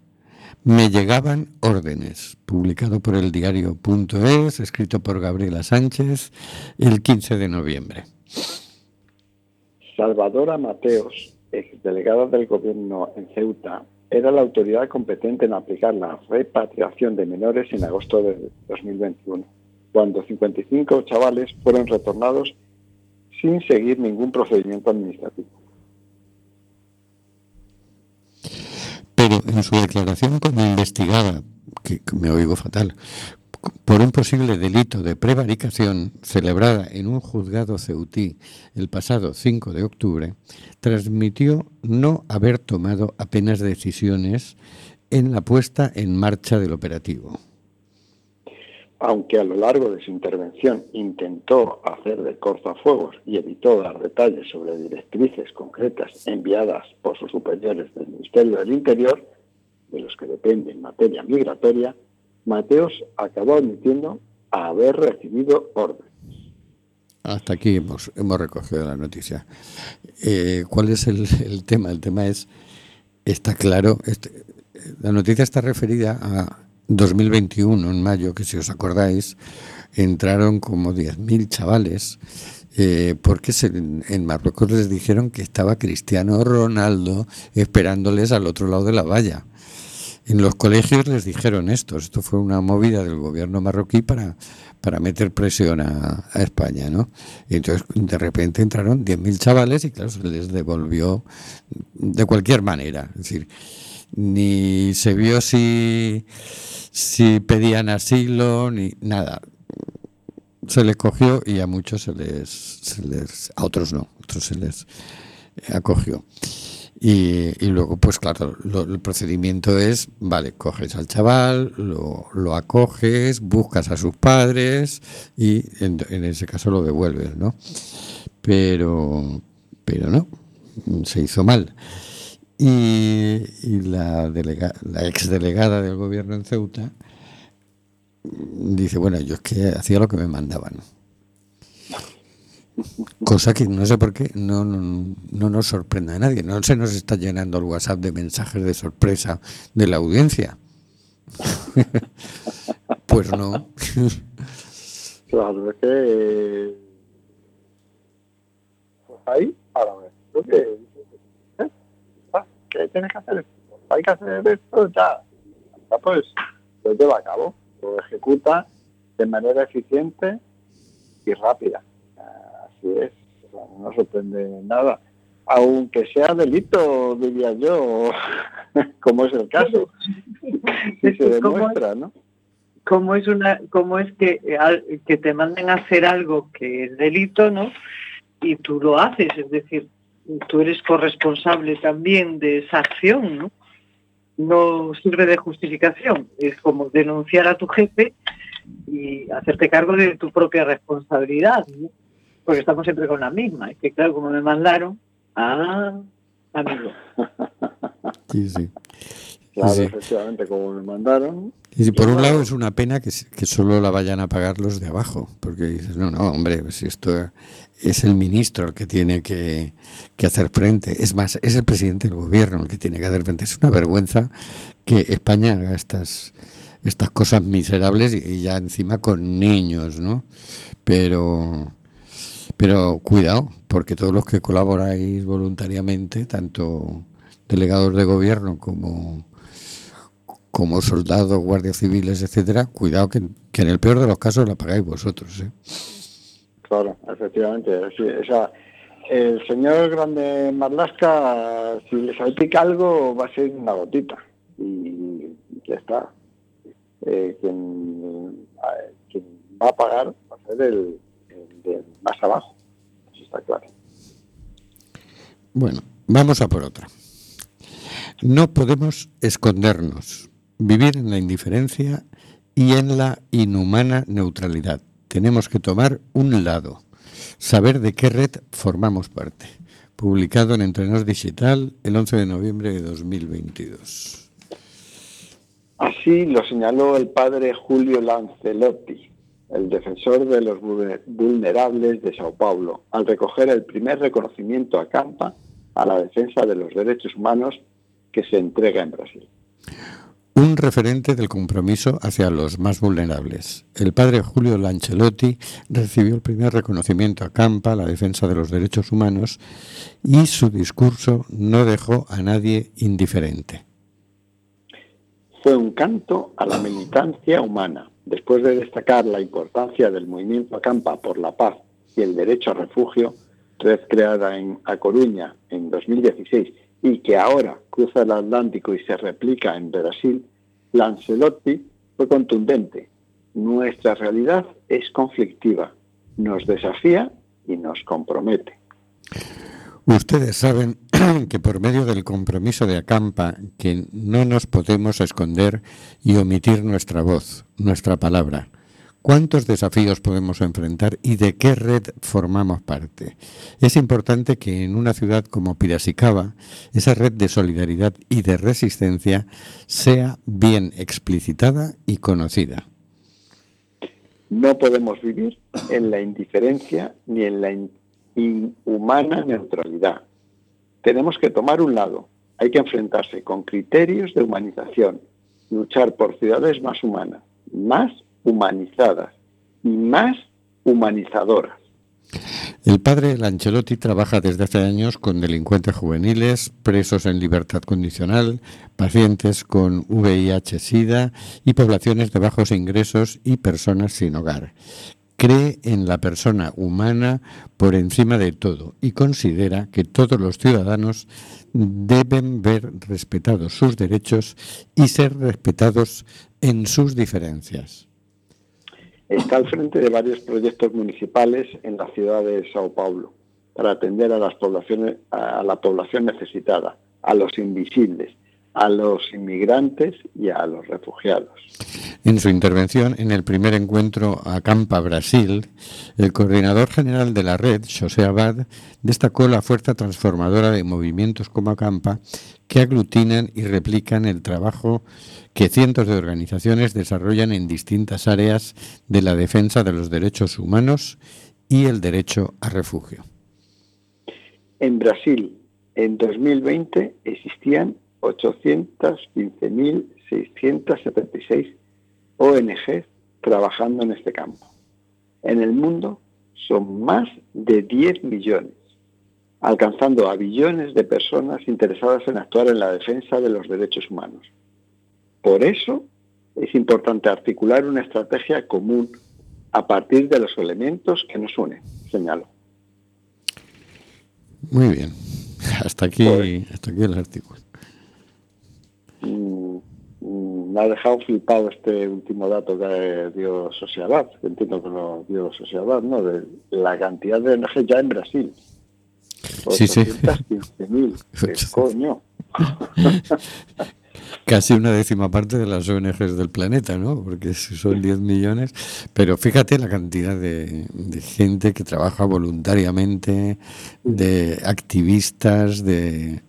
Me llegaban órdenes, publicado por el diario.es, escrito por Gabriela Sánchez, el 15 de noviembre.
Salvadora Mateos, exdelegada del gobierno en Ceuta, era la autoridad competente en aplicar la repatriación de menores en agosto de 2021, cuando 55 chavales fueron retornados sin seguir ningún procedimiento administrativo.
Pero en su declaración como investigada, que, me oigo fatal, por un posible delito de prevaricación celebrada en un juzgado ceutí el pasado 5 de octubre, transmitió no haber tomado apenas decisiones en la puesta en marcha del operativo.
Aunque a lo largo de su intervención intentó hacer de cortafuegos y evitó dar detalles sobre directrices concretas enviadas por sus superiores del Ministerio del Interior, de los que depende en materia migratoria, Mateos acabó admitiendo haber recibido órdenes.
Hasta aquí hemos, hemos recogido la noticia. Eh, ¿Cuál es el, tema? El tema es, está claro, este, la noticia está referida a 2021, en mayo, que si os acordáis, entraron como 10.000 chavales, eh, porque se, en Marruecos les dijeron que estaba Cristiano Ronaldo esperándoles al otro lado de la valla. En los colegios les dijeron esto, esto fue una movida del gobierno marroquí para, para meter presión a, España, ¿no? Entonces de repente entraron 10.000 chavales y claro, se les devolvió de cualquier manera, es decir, ni se vio si, si pedían asilo, ni nada. Se les cogió y a muchos se les, a otros no, a otros se les acogió. Y, y, luego, pues claro, lo, el procedimiento es, vale, coges al chaval, lo, lo acoges, buscas a sus padres y en, en, ese caso lo devuelves, ¿no? Pero, pero no, se hizo mal. Y, y la, delega, la exdelegada del gobierno en Ceuta dice, bueno, yo es que hacía lo que me mandaban. Cosa que no sé por qué no, no, no, nos sorprende a nadie. No se nos está llenando el WhatsApp de mensajes de sorpresa de la audiencia. [laughs] pues no. [laughs]
claro, es que. Pues ahí, ahora ver, que. ¿Eh? ¿Qué tienes que hacer? Hay que hacer esto, ya. ya pues lo lleva a cabo, lo ejecuta de manera eficiente y rápida así es, no sorprende nada. Aunque sea delito, diría yo, [laughs] como es el caso, [laughs] si se demuestra, ¿no?
Como es una, como es que, que te manden a hacer algo que es delito, ¿no? Y tú lo haces, es decir, tú eres corresponsable también de esa acción, ¿no? No sirve de justificación, es como denunciar a tu jefe y hacerte cargo de tu propia responsabilidad, ¿no? porque estamos siempre con la misma. Es que, claro, como me mandaron, ah, amigo. [laughs]
Sí, sí.
Claro,
Sí.
efectivamente, como me mandaron.
Y si por
Y
un lado es una pena que, que solo la vayan a pagar los de abajo, porque dices, no, no, hombre, si esto es el ministro el que tiene que, que hacer frente. Es más, es el presidente del gobierno el que tiene que hacer frente. Es una vergüenza que España haga estas, estas cosas miserables y, y ya encima con niños, ¿no? Pero, pero cuidado, porque todos los que colaboráis voluntariamente, tanto delegados de gobierno como, como soldados, guardias civiles, etcétera, cuidado que, que en el peor de los casos la pagáis vosotros. ¿eh?
Claro, efectivamente. Sí, o sea, el señor Grande Marlasca, si le salpica algo, va a ser una gotita. Y ya está. Eh, quien, quien va a pagar va a ser el, el de más abajo. Eso está claro.
Bueno, vamos a por otra. No podemos escondernos, vivir en la indiferencia y en la inhumana neutralidad. Tenemos que tomar un lado, saber de qué red formamos parte. Publicado en Entrenos Digital el 11 de noviembre de 2022.
Así lo señaló el padre Julio Lancelotti, el defensor de los vulnerables de Sao Paulo, al recoger el primer reconocimiento a Campa a la defensa de los derechos humanos que se entrega en Brasil.
Un referente del compromiso hacia los más vulnerables. El padre Julio Lancelotti recibió el primer reconocimiento a Campa, la defensa de los derechos humanos, y su discurso no dejó a nadie indiferente.
Fue un canto a la militancia humana. Después de destacar la importancia del movimiento Acampa por la paz y el derecho a refugio, red creada en A Coruña en 2016 y que ahora cruza el Atlántico y se replica en Brasil, Lancelotti fue contundente. nuestra realidad es conflictiva, nos desafía y nos compromete.
Ustedes saben [clears throat] que por medio del compromiso de Acampa, que no nos podemos esconder y omitir nuestra voz, nuestra palabra. ¿Cuántos desafíos podemos enfrentar y de qué red formamos parte? Es importante que en una ciudad como Piracicaba, esa red de solidaridad y de resistencia sea bien explicitada y conocida.
No podemos vivir en la indiferencia ni en la inhumana neutralidad. Tenemos que tomar un lado. Hay que enfrentarse con criterios de humanización, luchar por ciudades más humanas, más humanizadas y más humanizadoras.
El padre Lancelotti trabaja desde hace años con delincuentes juveniles, presos en libertad condicional, pacientes con VIH-Sida y poblaciones de bajos ingresos y personas sin hogar. Cree en la persona humana por encima de todo y considera que todos los ciudadanos deben ver respetados sus derechos y ser respetados en sus diferencias.
Está al frente de varios proyectos municipales en la ciudad de Sao Paulo para atender a las poblaciones a la población necesitada, a los invisibles, a los inmigrantes y a los refugiados.
En su intervención en el primer encuentro a Campa Brasil, el coordinador general de la red, José Abad, destacó la fuerza transformadora de movimientos como Acampa que aglutinan y replican el trabajo que cientos de organizaciones desarrollan en distintas áreas de la defensa de los derechos humanos y el derecho a refugio.
En Brasil, en 2020, existían 815.676 ONGs trabajando en este campo. En el mundo son más de 10 millones, alcanzando a billones de personas interesadas en actuar en la defensa de los derechos humanos. Por eso es importante articular una estrategia común a partir de los elementos que nos unen, señalo.
Muy bien. [laughs] Hasta aquí, pues- hasta aquí el artículo.
Mm, mm, me ha dejado flipado este último dato que dio Sociedad, que entiendo que lo dio Sociedad, ¿no? De la cantidad de ONG ya en Brasil.
Sí, sí. [laughs]
coño? [laughs]
Casi una décima parte de las ONGs del planeta, ¿no? Porque son 10 millones. Pero fíjate la cantidad de, de gente que trabaja voluntariamente, de activistas, de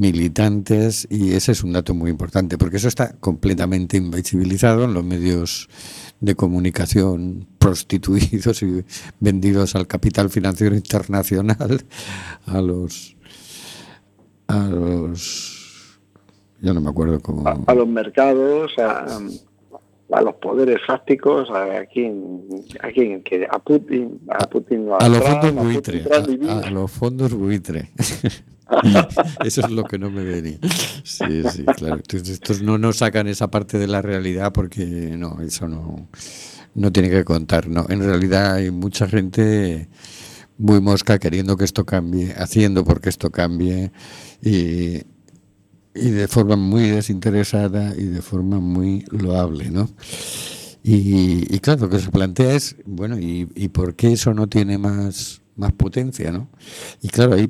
militantes y ese es un dato muy importante porque eso está completamente invisibilizado en los medios de comunicación [laughs] prostituidos y vendidos al capital financiero internacional a los a los yo no me acuerdo cómo.
A, los mercados a, a, los poderes fácticos a, quien a quien que a Putin a Putin
a, los fondos buitre a, los fondos buitre [laughs] [laughs] Eso es lo que no me venía. Sí, sí, claro. estos no nos sacan esa parte de la realidad porque no, eso no, no tiene que contar. No, en realidad hay mucha gente muy mosca queriendo que esto cambie, haciendo porque esto cambie y, y de forma muy desinteresada y de forma muy loable, ¿no? Y, y claro, lo que se plantea es, bueno, ¿y, ¿y por qué eso no tiene más más potencia, ¿no? Y claro, ahí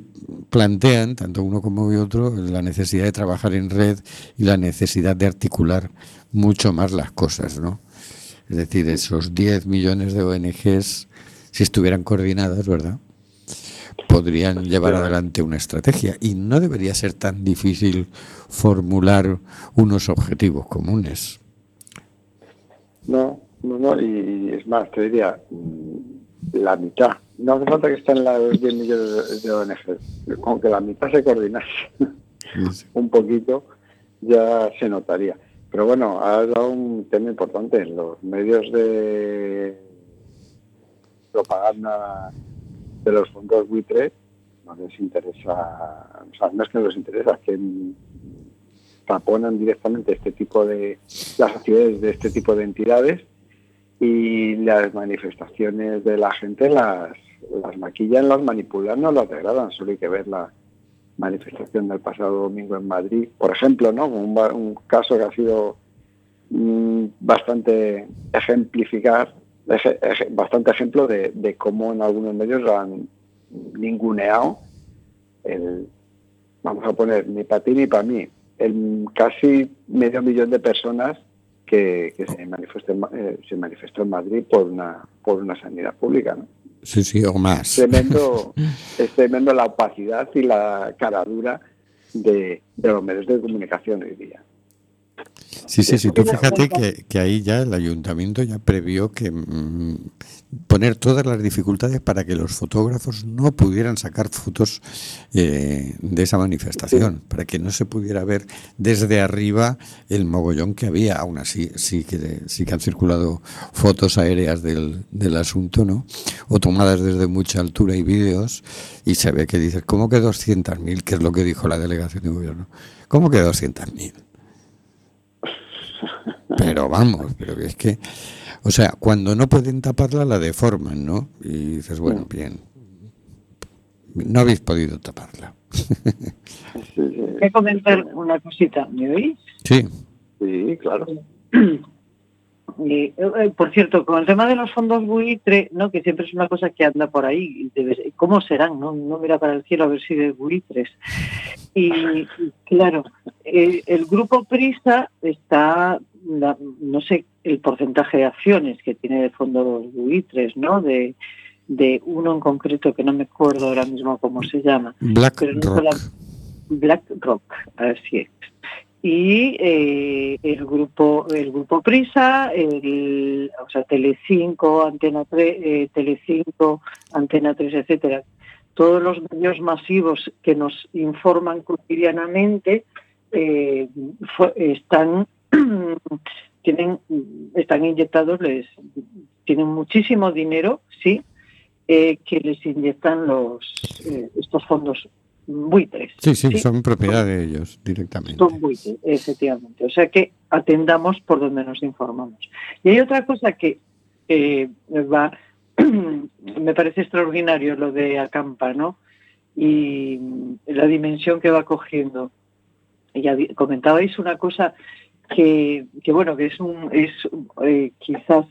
plantean, tanto uno como otro, la necesidad de trabajar en red y la necesidad de articular mucho más las cosas, ¿no? Es decir, esos 10 millones de ONGs, si estuvieran coordinadas, ¿verdad? Podrían llevar adelante una estrategia y no debería ser tan difícil formular unos objetivos comunes.
No, no, no, y es más, te diría, la mitad no hace falta que estén los 10 millones de ONG. Con que la mitad se coordinase [laughs] un poquito, ya se notaría. Pero bueno, ha dado un tema importante. Los medios de propaganda de los fondos buitre no les interesa, o sea, no es que no les interesa, es que taponan directamente este tipo de las actividades de este tipo de entidades y las manifestaciones de la gente las las maquillan, las manipulan, no las degradan. Solo hay que ver la manifestación del pasado domingo en Madrid, por ejemplo, ¿no? Un, un caso que ha sido mm, bastante ejemplificar, eje- eje- bastante ejemplo de, cómo en algunos medios han ninguneado el, vamos a poner, ni para ti ni para mí, el casi medio millón de personas que, que se, manifestó, eh, se manifestó en Madrid por una, por una sanidad pública. ¿no?
Sí, sí, o más.
Tremendo, [laughs] es tremendo la opacidad y la caradura de, de los medios de comunicación hoy día.
Sí, sí, sí. Tú fíjate que, que ahí ya el ayuntamiento ya previó que mm, poner todas las dificultades para que los fotógrafos no pudieran sacar fotos eh, de esa manifestación, para que no se pudiera ver desde arriba el mogollón que había. Aún así, sí que, sí que han circulado fotos aéreas del, del asunto, ¿no? O tomadas desde mucha altura y vídeos, y se ve que dices, ¿cómo que 200.000? Que es lo que dijo la delegación de gobierno. ¿Cómo que 200.000? Pero vamos, pero es que, o sea, cuando no pueden taparla la deforman, ¿no? Y dices, bueno, bien, no habéis podido taparla.
Voy comentar una cosita, ¿me oís?
Sí,
Sí, claro. [clears throat]
Eh, eh, por cierto, con el tema de los fondos buitre, ¿no? que siempre es una cosa que anda por ahí, debe- ¿cómo serán? No, no mira para el cielo a ver si de buitres. Y, y, claro, eh, el grupo Prisa está, la- no sé el porcentaje de acciones que tiene de fondos buitres, ¿no? De, de uno en concreto que no me acuerdo ahora mismo cómo se llama.
Black
Pero no Black Rock, así es. Y eh, el grupo el grupo Prisa, el, o sea, Telecinco, Antena 3, eh, Telecinco, Antena 3, etcétera, todos los medios masivos que nos informan cotidianamente eh, fue- están [clears throat] tienen están inyectados les tienen muchísimo dinero, sí, eh, que les inyectan los eh, estos fondos buitres.
Sí, sí,
Sí.
son propiedad de ellos directamente.
Son buitres, efectivamente. O sea que atendamos por donde nos informamos. Y hay otra cosa que eh, va, [clears throat] me parece extraordinario lo de Acampa, ¿no? Y la dimensión que va cogiendo. Ya comentabais una cosa que, que bueno, que es un, es eh, quizás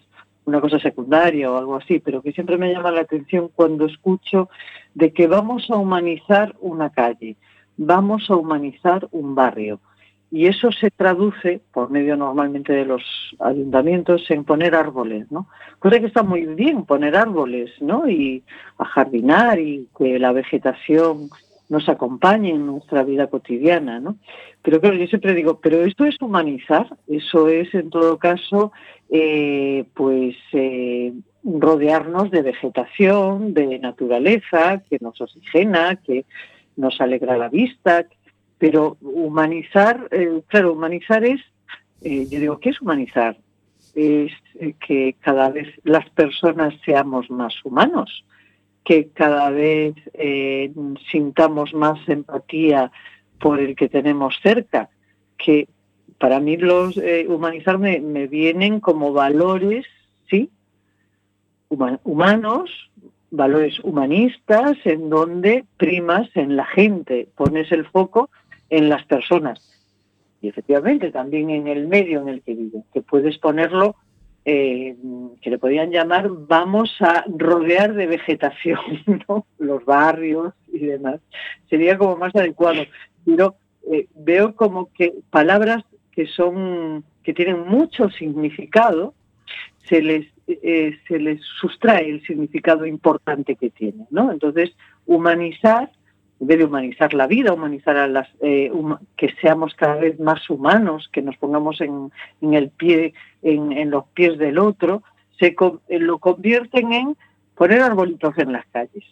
una cosa secundaria o algo así, pero que siempre me llama la atención cuando escucho de que vamos a humanizar una calle, vamos a humanizar un barrio. Y eso se traduce, por medio normalmente de los ayuntamientos, en poner árboles, ¿no? Cosa que está muy bien poner árboles, ¿no? Y ajardinar y que la vegetación nos acompañe en nuestra vida cotidiana, ¿no? Pero claro, yo siempre digo, pero esto es humanizar, eso es en todo caso, eh, pues eh, rodearnos de vegetación, de naturaleza, que nos oxigena, que nos alegra la vista, pero humanizar, eh, claro, humanizar es, eh, yo digo, ¿qué es humanizar? Es eh, que cada vez las personas seamos más humanos, que cada vez eh, sintamos más empatía por el que tenemos cerca, que para mí los eh, humanizar me, vienen como valores, ¿sí? Huma- humanos, valores humanistas, en donde primas en la gente, pones el foco en las personas. Y efectivamente también en el medio en el que viven, que puedes ponerlo, eh, que le podrían llamar, vamos a rodear de vegetación, [laughs] ¿no? Los barrios y demás. Sería como más adecuado. Pero eh, veo como que palabras que son, que tienen mucho significado, se les, eh, se les sustrae el significado importante que tienen, ¿no? Entonces, humanizar, en vez de humanizar la vida, humanizar a las, eh, que seamos cada vez más humanos, que nos pongamos en, en el pie, en los pies del otro, se co- eh, lo convierten en poner arbolitos en las calles.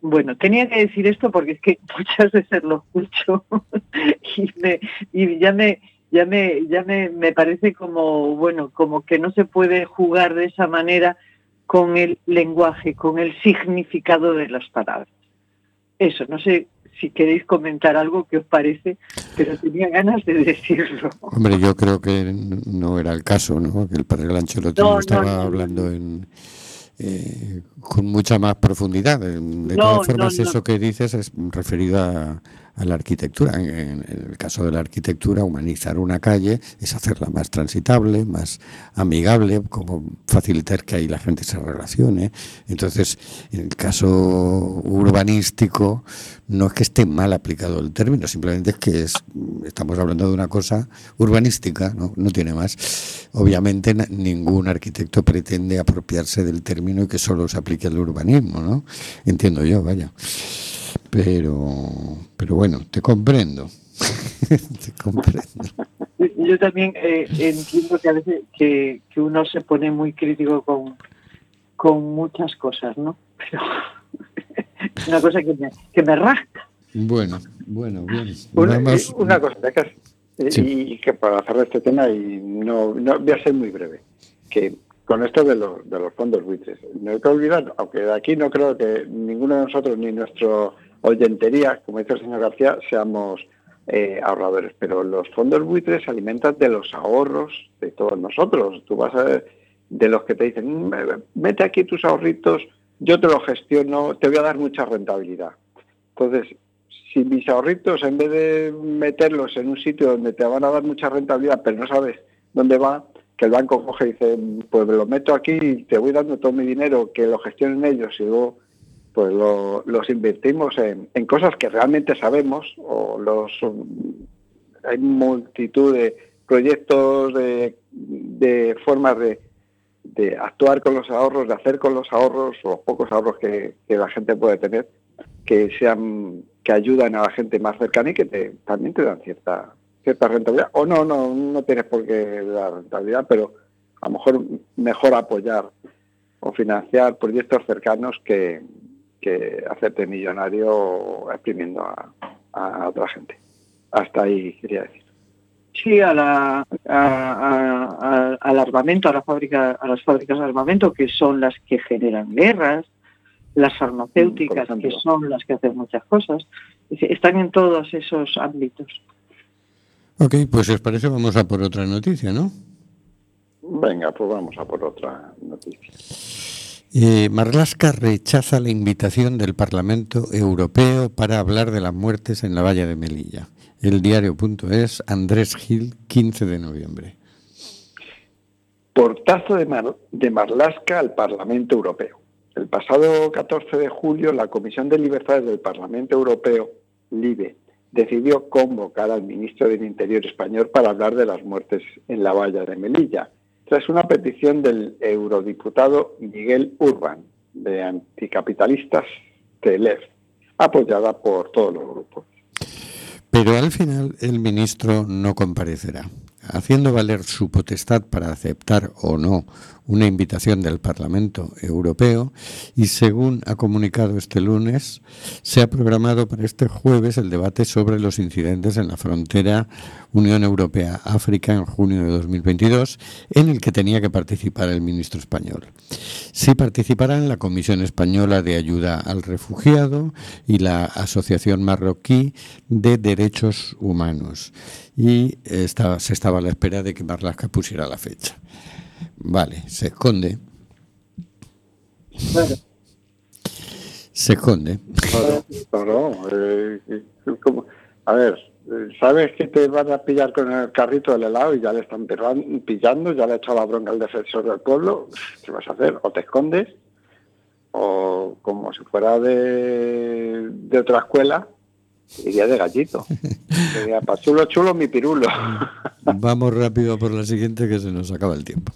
Bueno, tenía que decir esto porque es que [laughs] muchas veces lo escucho [laughs] y, me, y ya me ya me ya me, me parece como bueno como que no se puede jugar de esa manera con el lenguaje, con el significado de las palabras. Eso, no sé si queréis comentar algo que os parece, pero tenía ganas de decirlo.
Hombre, yo creo que no era el caso, ¿no? Que el padre Lanchelotti
No,
estaba
no, no.
hablando en, eh, con mucha más profundidad. De todas formas, eso que dices es referido a, a la arquitectura. En, el caso de la arquitectura, humanizar una calle es hacerla más transitable, más amigable, como facilitar que ahí la gente se relacione. Entonces, en el caso urbanístico, no es que esté mal aplicado el término, simplemente es que es, estamos hablando de una cosa urbanística, no, no tiene más. Obviamente, ningún arquitecto pretende apropiarse del término y que solo se aplique al urbanismo, ¿no? Entiendo yo, vaya. Pero, pero bueno, te comprendo. [laughs] te comprendo.
Yo también eh, entiendo que a veces que, uno se pone muy crítico con, con muchas cosas, ¿no? Pero es [laughs] una cosa que me, que me rasca.
Bueno, bueno, bien.
Una, una cosa, y que para cerrar este tema, y no, no voy a ser muy breve, que con esto de los, de los fondos buitres, no hay que olvidar, aunque de aquí no creo que ninguno de nosotros ni nuestro oyentería, como dice el señor García, seamos eh, ahorradores, pero los fondos buitres se alimentan de los ahorros de todos nosotros. Tú vas a ver de los que te dicen, mm, mete aquí tus ahorritos, yo te lo gestiono, te voy a dar mucha rentabilidad. Entonces, si mis ahorritos, en vez de meterlos en un sitio donde te van a dar mucha rentabilidad, pero no sabes dónde va, que el banco coge y dice, pues lo meto aquí te voy dando todo mi dinero, que lo gestionen ellos y luego pues los invertimos en, cosas que realmente sabemos o los hay multitud de proyectos de, formas de, actuar con los ahorros, de hacer con los ahorros o pocos ahorros que, la gente puede tener que sean que ayudan a la gente más cercana y que también te dan cierta cierta rentabilidad. O no no no tienes por qué dar rentabilidad pero a lo mejor mejor apoyar o financiar proyectos cercanos que, que hacerte millonario exprimiendo a, otra gente. Hasta ahí quería decir.
Sí, a la, al armamento, a, la fábrica, a las fábricas de armamento, que son las que generan guerras, las farmacéuticas, que son las que hacen muchas cosas. Están en todos esos ámbitos.
Ok, pues si os parece vamos a por otra noticia, ¿no?
Venga, pues vamos a por otra noticia.
Eh, Marlaska rechaza la invitación del Parlamento Europeo para hablar de las muertes en la valla de Melilla. El diario.es, Andrés Gil, 15 de noviembre.
Portazo de, de Marlaska al Parlamento Europeo. El pasado 14 de julio, la Comisión de Libertades del Parlamento Europeo, LIBE, decidió convocar al ministro del Interior español para hablar de las muertes en la valla de Melilla tras una petición del eurodiputado Miguel Urban, de Anticapitalistas TLF, apoyada por todos los grupos.
Pero al final el ministro no comparecerá haciendo valer su potestad para aceptar o no una invitación del Parlamento Europeo y según ha comunicado este lunes, se ha programado para este jueves el debate sobre los incidentes en la frontera Unión Europea-África en junio de 2022, en el que tenía que participar el ministro español. Sí participarán la Comisión Española de Ayuda al Refugiado y la Asociación Marroquí de Derechos Humanos y estaba, se estaba a la espera de que Marlaska pusiera la fecha. Vale, se esconde. Se esconde.
Eh, a ver, sabes que te van a pillar con el carrito del helado y ya le están pillando, ya le ha echado la bronca al defensor del pueblo. ¿Qué vas a hacer? O te escondes, o como si fuera de, de otra escuela, Iría de gallito. [laughs] Iría para chulo, chulo, mi pirulo.
Vamos rápido por la siguiente que se nos acaba el tiempo.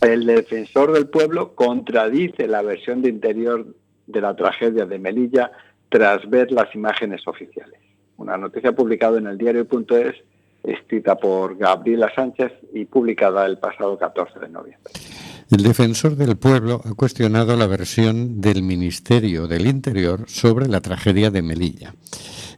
El defensor del pueblo contradice la versión de interior de la tragedia de Melilla tras ver las imágenes oficiales. Una noticia publicada en el diario.es, escrita por Gabriela Sánchez y publicada el pasado 14 de noviembre.
El defensor del pueblo ha cuestionado la versión del Ministerio del Interior sobre la tragedia de Melilla.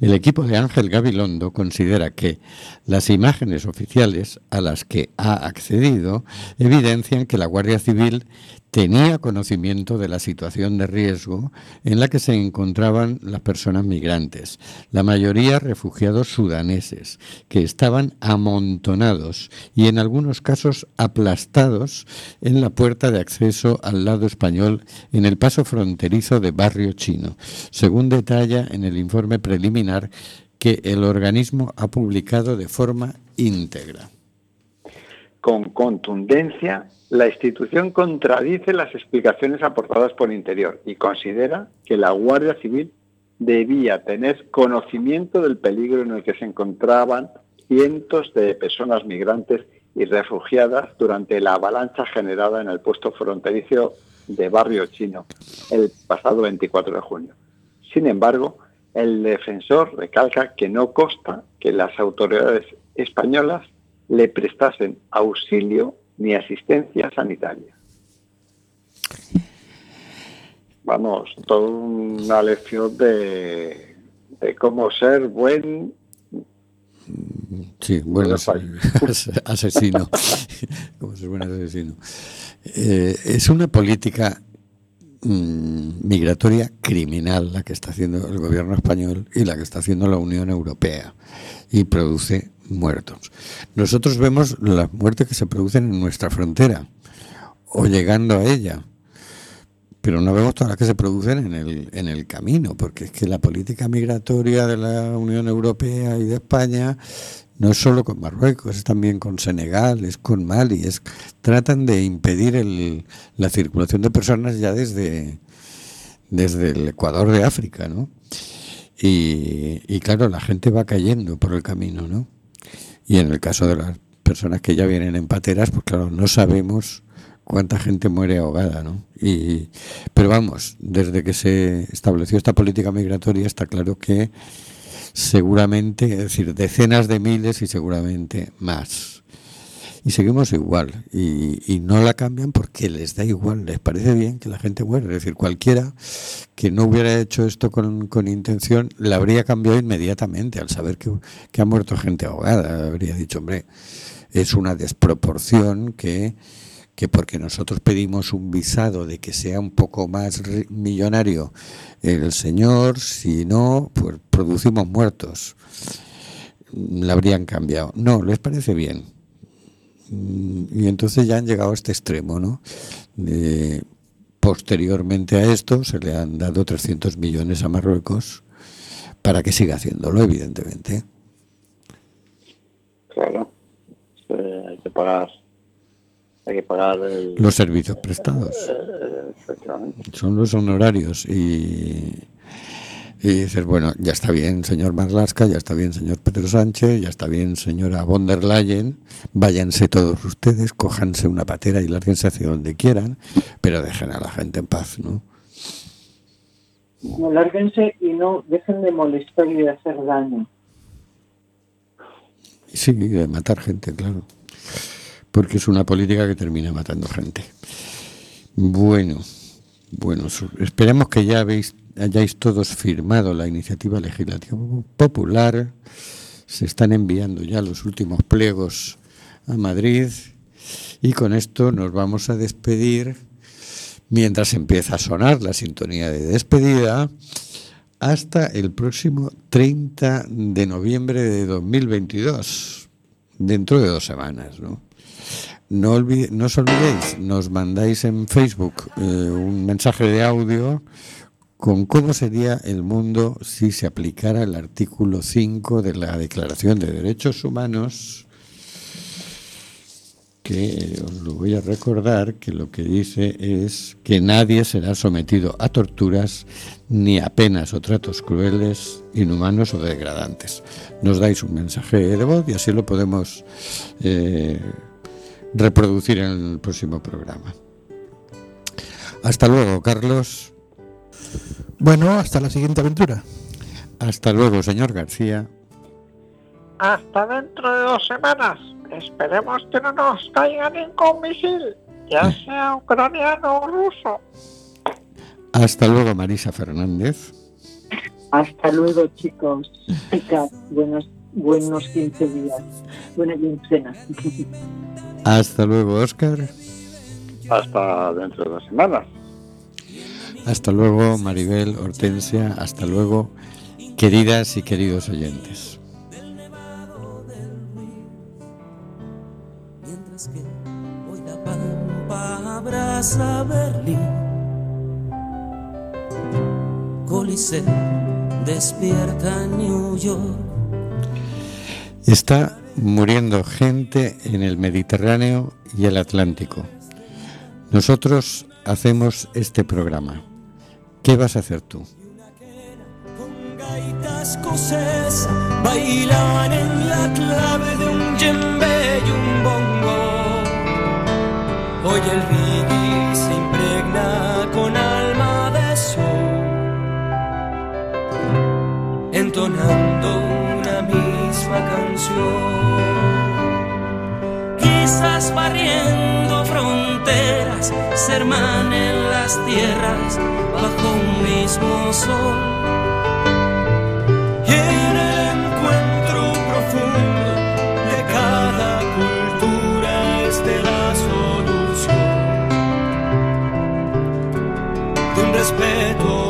El equipo de Ángel Gabilondo considera que las imágenes oficiales a las que ha accedido evidencian que la Guardia Civil tenía conocimiento de la situación de riesgo en la que se encontraban las personas migrantes, la mayoría refugiados sudaneses, que estaban amontonados y en algunos casos aplastados en la puerta de acceso al lado español en el paso fronterizo de Barrio Chino, según detalla en el informe preliminar que el organismo ha publicado de forma íntegra.
Con contundencia, la institución contradice las explicaciones aportadas por Interior y considera que la Guardia Civil debía tener conocimiento del peligro en el que se encontraban cientos de personas migrantes y refugiadas durante la avalancha generada en el puesto fronterizo de Barrio Chino el pasado 24 de junio. Sin embargo, el defensor recalca que no consta que las autoridades españolas le prestasen auxilio ni asistencia sanitaria. Vamos, toda una lección de, de cómo ser buen
Sí, buen [laughs] asesino. [laughs] Como ser buen asesino. Eh, es una política mm, migratoria criminal la que está haciendo el gobierno español y la que está haciendo la Unión Europea y produce muertos. Nosotros vemos las muertes que se producen en nuestra frontera o llegando a ella pero no vemos todas las que se producen en el, en el camino, porque es que la política migratoria de la Unión Europea y de España no es solo con Marruecos, es también con Senegal, es con Mali, es tratan de impedir el, la circulación de personas ya desde, desde el Ecuador de África, ¿no? Y, y claro, la gente va cayendo por el camino, ¿no? Y en el caso de las personas que ya vienen en pateras, pues claro, no sabemos cuánta gente muere ahogada, ¿no? Y, pero vamos, desde que se estableció esta política migratoria está claro que seguramente, es decir, decenas de miles y seguramente más. Y seguimos igual, y, no la cambian porque les da igual, les parece bien que la gente muera. Es decir, cualquiera que no hubiera hecho esto con, con intención, la habría cambiado inmediatamente al saber que, que ha muerto gente ahogada. Habría dicho, hombre, es una desproporción que que porque nosotros pedimos un visado de que sea un poco más millonario el señor, si no, pues producimos muertos. La habrían cambiado. No, les parece bien. Y entonces ya han llegado a este extremo, ¿no? posteriormente a esto se le han dado 300 millones a Marruecos para que siga haciéndolo, evidentemente.
Claro, hay que pagar hay que pagar
los servicios prestados. Eh, Son los honorarios y, y dices, bueno, ya está bien, señor Marlaska, ya está bien, señor Pedro Sánchez, ya está bien, señora von der Leyen, váyanse todos ustedes, cójanse una patera y lárguense hacia donde quieran, pero dejen a la gente en paz, ¿no?
No, lárguense y no dejen de molestar y de hacer daño.
Sí, de matar gente, claro porque es una política que termina matando gente. Bueno, bueno, esperemos que ya habéis, hayáis todos firmado la iniciativa legislativa popular. Se están enviando ya los últimos pliegos a Madrid y con esto nos vamos a despedir mientras empieza a sonar la sintonía de despedida hasta el próximo 30 de noviembre de 2022, dentro de dos semanas, ¿no? No, no os olvidéis, nos mandáis en Facebook eh, un mensaje de audio con cómo sería el mundo si se aplicara el artículo 5 de la Declaración de Derechos Humanos, que os lo voy a recordar, que lo que dice es que nadie será sometido a torturas ni a penas o tratos crueles, inhumanos o degradantes. Nos dais un mensaje de voz y así lo podemos... Eh, reproducir en el próximo programa. Hasta luego, Carlos.
Bueno, hasta la siguiente aventura.
Hasta luego, señor García.
Hasta dentro de dos semanas. Esperemos que no nos caiga ningún misil, ya eh. sea ucraniano o ruso.
Hasta luego, Marisa Fernández.
Hasta luego, chicos. buenos, buenos 15 días. Buena quincena.
Hasta luego, Oscar.
Hasta dentro de dos semanas.
Hasta luego, Maribel, Hortensia. Hasta luego, queridas y queridos oyentes. Mientras que hoy la pampa abraza Berlín, Coliseo despierta New York Está muriendo gente en el Mediterráneo y el Atlántico. Nosotros hacemos este programa. ¿Qué vas a hacer tú?
Escocesas bailan en la clave de un djembe y un bongo. Hoy el reggae se impregna con alma de sol, entonando una misma canción. Quizás barriendo fronteras, se hermanen las tierras bajo un mismo sol. Y en el encuentro profundo de cada cultura esté la solución de un respeto